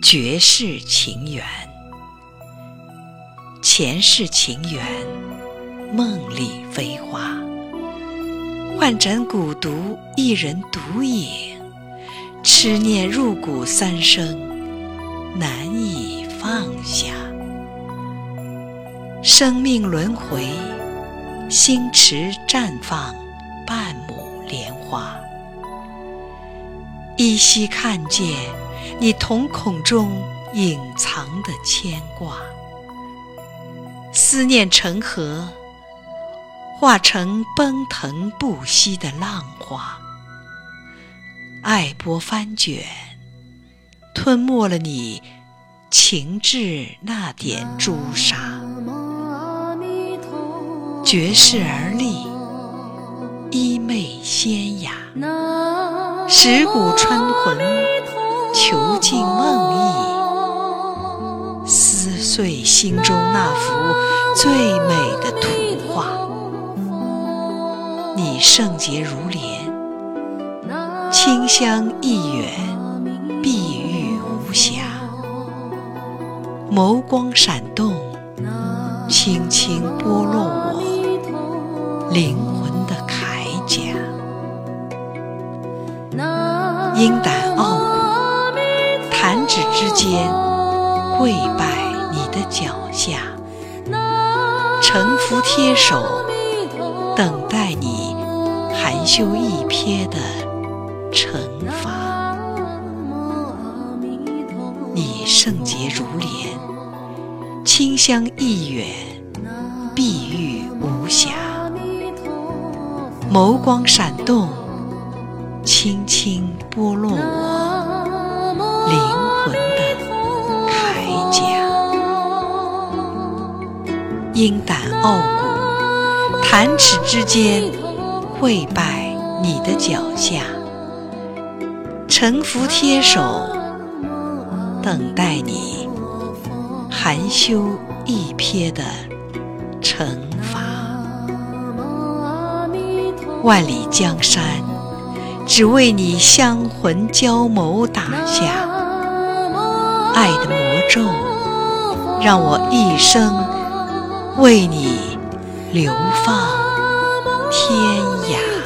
绝世情缘，前世情缘，梦里飞花。换盏古独，一人独影，痴念入骨三生，难以放下。生命轮回，星驰绽放半亩莲花，依稀看见你瞳孔中隐藏的牵挂，思念成河。化成奔腾不息的浪花，爱波翻卷，吞没了你情至那点朱砂。绝世而立，衣袂仙雅，蚀骨穿魂，碎心中那幅最美的图画。你圣洁如莲，清香一远，碧玉无瑕。眸光闪动，轻轻剥落我灵魂的铠甲。鹰胆傲骨，弹指之间，跪拜的脚下，沉浮贴手，等待你。含羞一瞥的惩罚，你圣洁如莲，清香一远，碧玉无瑕。眸光闪动，轻轻剥落鹰胆傲骨，弹指之间。跪拜你的脚下，诚服贴手，等待你含羞一瞥的惩罚。万里江山，只为你香魂交眸打下。爱的魔咒，让我一生为你流放。天涯。